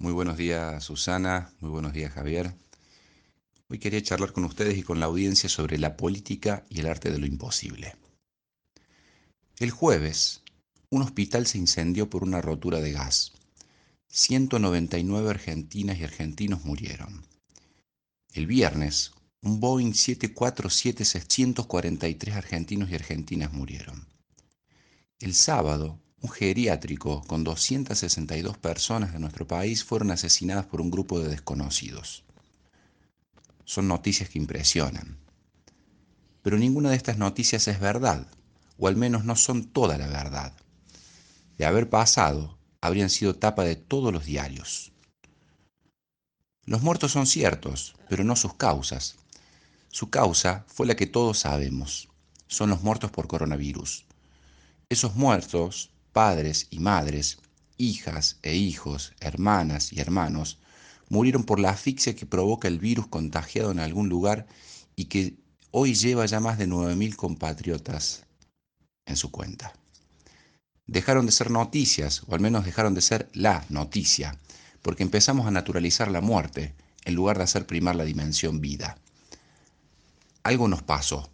Muy buenos días Susana, muy buenos días Javier. Hoy quería charlar con ustedes y con la audiencia sobre la política y el arte de lo imposible. El jueves, un hospital se incendió por una rotura de gas. 199 argentinas y argentinos murieron. El viernes, un Boeing 747-643 argentinos y argentinas murieron. El sábado, un geriátrico con 262 personas de nuestro país fueron asesinadas por un grupo de desconocidos. Son noticias que impresionan. Pero ninguna de estas noticias es verdad, o al menos no son toda la verdad. De haber pasado, habrían sido tapa de todos los diarios. Los muertos son ciertos, pero no sus causas. Su causa fue la que todos sabemos. Son los muertos por coronavirus. Esos muertos padres y madres, hijas e hijos, hermanas y hermanos, murieron por la asfixia que provoca el virus contagiado en algún lugar y que hoy lleva ya más de 9.000 compatriotas en su cuenta. Dejaron de ser noticias, o al menos dejaron de ser la noticia, porque empezamos a naturalizar la muerte en lugar de hacer primar la dimensión vida. Algo nos pasó.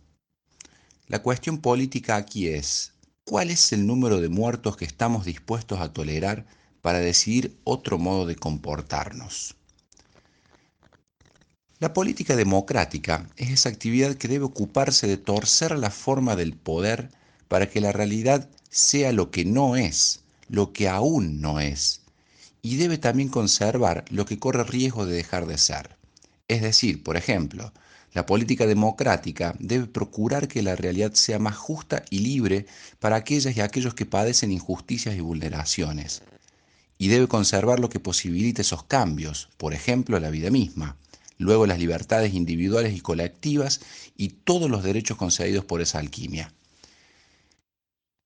La cuestión política aquí es, ¿Cuál es el número de muertos que estamos dispuestos a tolerar para decidir otro modo de comportarnos? La política democrática es esa actividad que debe ocuparse de torcer la forma del poder para que la realidad sea lo que no es, lo que aún no es, y debe también conservar lo que corre riesgo de dejar de ser. Es decir, por ejemplo, la política democrática debe procurar que la realidad sea más justa y libre para aquellas y aquellos que padecen injusticias y vulneraciones. Y debe conservar lo que posibilite esos cambios, por ejemplo, la vida misma, luego las libertades individuales y colectivas y todos los derechos concedidos por esa alquimia.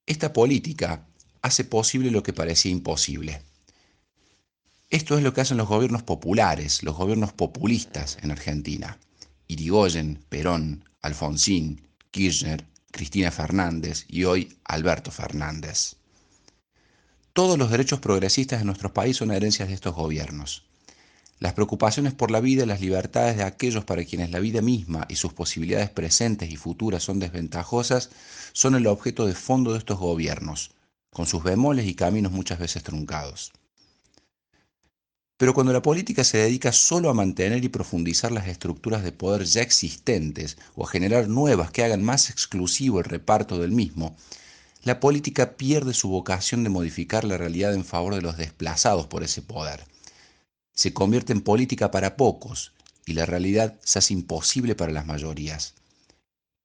Esta política hace posible lo que parecía imposible. Esto es lo que hacen los gobiernos populares, los gobiernos populistas en Argentina. Irigoyen, Perón, Alfonsín, Kirchner, Cristina Fernández y hoy Alberto Fernández. Todos los derechos progresistas de nuestro país son herencias de estos gobiernos. Las preocupaciones por la vida y las libertades de aquellos para quienes la vida misma y sus posibilidades presentes y futuras son desventajosas son el objeto de fondo de estos gobiernos, con sus bemoles y caminos muchas veces truncados. Pero cuando la política se dedica solo a mantener y profundizar las estructuras de poder ya existentes o a generar nuevas que hagan más exclusivo el reparto del mismo, la política pierde su vocación de modificar la realidad en favor de los desplazados por ese poder. Se convierte en política para pocos y la realidad se hace imposible para las mayorías.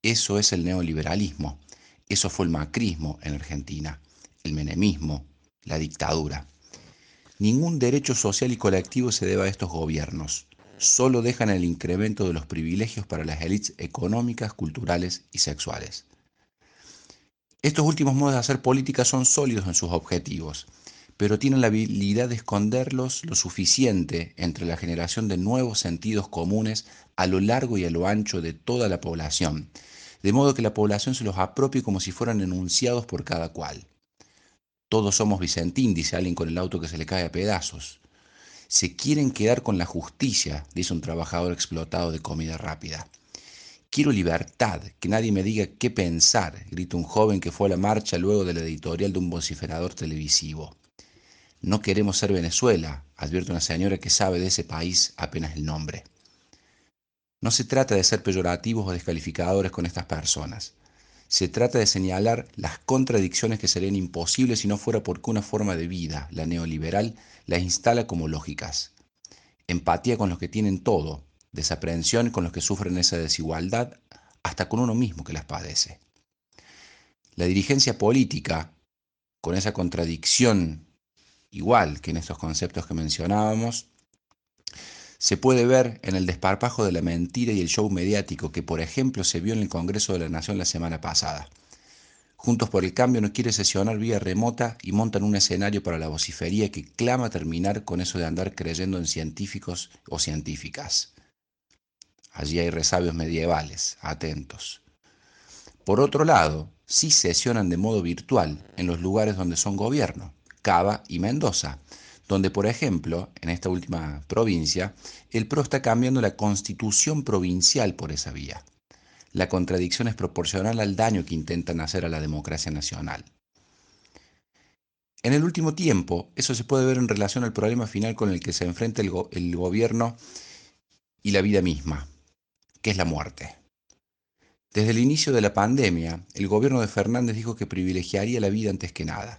Eso es el neoliberalismo, eso fue el macrismo en Argentina, el menemismo, la dictadura. Ningún derecho social y colectivo se debe a estos gobiernos. Solo dejan el incremento de los privilegios para las élites económicas, culturales y sexuales. Estos últimos modos de hacer política son sólidos en sus objetivos, pero tienen la habilidad de esconderlos lo suficiente entre la generación de nuevos sentidos comunes a lo largo y a lo ancho de toda la población, de modo que la población se los apropie como si fueran enunciados por cada cual. Todos somos Vicentín, dice alguien con el auto que se le cae a pedazos. Se quieren quedar con la justicia, dice un trabajador explotado de comida rápida. Quiero libertad, que nadie me diga qué pensar, grita un joven que fue a la marcha luego de la editorial de un vociferador televisivo. No queremos ser Venezuela, advierte una señora que sabe de ese país apenas el nombre. No se trata de ser peyorativos o descalificadores con estas personas. Se trata de señalar las contradicciones que serían imposibles si no fuera porque una forma de vida, la neoliberal, las instala como lógicas. Empatía con los que tienen todo, desaprensión con los que sufren esa desigualdad, hasta con uno mismo que las padece. La dirigencia política, con esa contradicción igual que en estos conceptos que mencionábamos, se puede ver en el desparpajo de la mentira y el show mediático que, por ejemplo, se vio en el Congreso de la Nación la semana pasada. Juntos por el Cambio no quiere sesionar vía remota y montan un escenario para la vocifería que clama terminar con eso de andar creyendo en científicos o científicas. Allí hay resabios medievales, atentos. Por otro lado, sí sesionan de modo virtual en los lugares donde son gobierno, Cava y Mendoza, donde, por ejemplo, en esta última provincia, el PRO está cambiando la constitución provincial por esa vía. La contradicción es proporcional al daño que intentan hacer a la democracia nacional. En el último tiempo, eso se puede ver en relación al problema final con el que se enfrenta el, gobierno y la vida misma, que es la muerte. Desde el inicio de la pandemia, el gobierno de Fernández dijo que privilegiaría la vida antes que nada.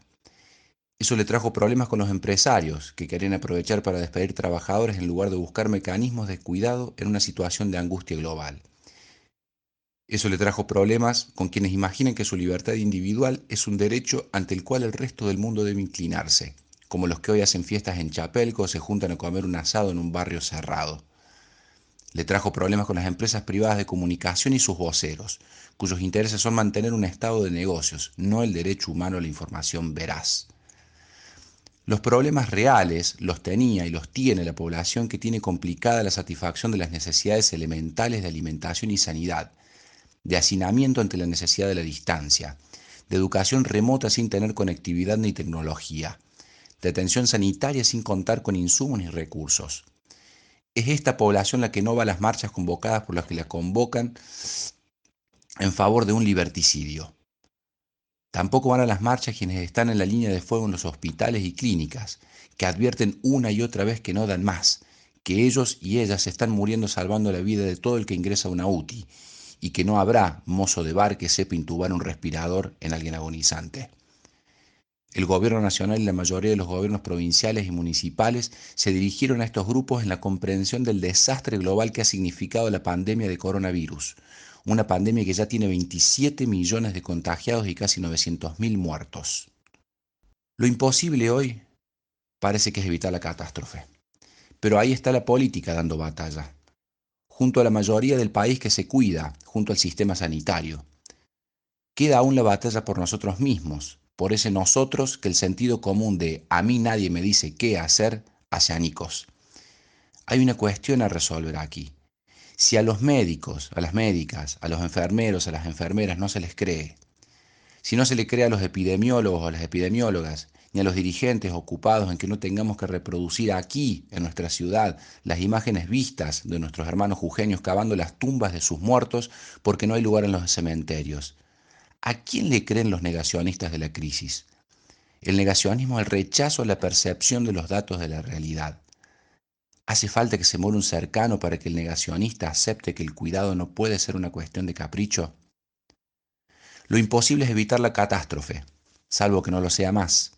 Eso le trajo problemas con los empresarios, que querían aprovechar para despedir trabajadores en lugar de buscar mecanismos de cuidado en una situación de angustia global. Eso le trajo problemas con quienes imaginan que su libertad individual es un derecho ante el cual el resto del mundo debe inclinarse, como los que hoy hacen fiestas en Chapelco o se juntan a comer un asado en un barrio cerrado. Le trajo problemas con las empresas privadas de comunicación y sus voceros, cuyos intereses son mantener un estado de negocios, no el derecho humano a la información veraz. Los problemas reales los tenía y los tiene la población que tiene complicada la satisfacción de las necesidades elementales de alimentación y sanidad, de hacinamiento ante la necesidad de la distancia, de educación remota sin tener conectividad ni tecnología, de atención sanitaria sin contar con insumos ni recursos. Es esta población la que no va a las marchas convocadas por las que la convocan en favor de un liberticidio. Tampoco van a las marchas quienes están en la línea de fuego en los hospitales y clínicas, que advierten una y otra vez que no dan más, que ellos y ellas están muriendo salvando la vida de todo el que ingresa a una UTI, y que no habrá mozo de bar que sepa intubar un respirador en alguien agonizante. El gobierno nacional y la mayoría de los gobiernos provinciales y municipales se dirigieron a estos grupos en la comprensión del desastre global que ha significado la pandemia de coronavirus, una pandemia que ya tiene 27 millones de contagiados y casi 900.000 muertos. Lo imposible hoy parece que es evitar la catástrofe. Pero ahí está la política dando batalla, junto a la mayoría del país que se cuida, junto al sistema sanitario. Queda aún la batalla por nosotros mismos, por ese nosotros que el sentido común de a mí nadie me dice qué hacer hace anicos. Hay una cuestión a resolver aquí. Si a los médicos, a las médicas, a los enfermeros, a las enfermeras no se les cree, si no se le cree a los epidemiólogos o a las epidemiólogas, ni a los dirigentes ocupados en que no tengamos que reproducir aquí, en nuestra ciudad, las imágenes vistas de nuestros hermanos jujeños cavando las tumbas de sus muertos porque no hay lugar en los cementerios. ¿A quién le creen los negacionistas de la crisis? El negacionismo es el rechazo a la percepción de los datos de la realidad. ¿Hace falta que se muera un cercano para que el negacionista acepte que el cuidado no puede ser una cuestión de capricho? Lo imposible es evitar la catástrofe, salvo que no lo sea más.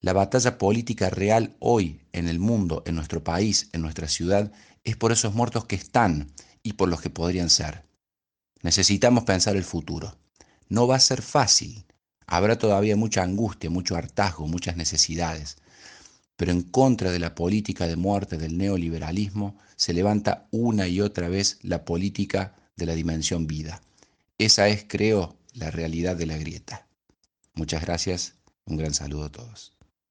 La batalla política real hoy en el mundo, en nuestro país, en nuestra ciudad, es por esos muertos que están y por los que podrían ser. Necesitamos pensar el futuro. No va a ser fácil. Habrá todavía mucha angustia, mucho hartazgo, muchas necesidades pero en contra de la política de muerte del neoliberalismo se levanta una y otra vez la política de la dimensión vida. Esa es, creo, la realidad de la grieta. Muchas gracias, un gran saludo a todos.